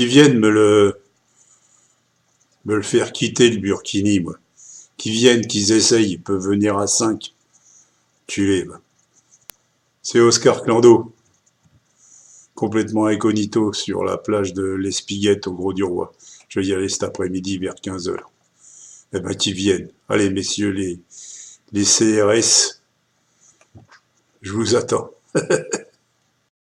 qu'ils viennent me le, me le faire quitter, le Burkini, moi. Qui viennent, qu'ils essayent, ils peuvent venir à 5. Tu bah. C'est Oscar Clando, complètement incognito sur la plage de l'Espiguette au Gros du Roi. Je vais y aller cet après-midi vers 15h. Eh ben, qu'ils viennent. Allez, messieurs les, les CRS, je vous attends.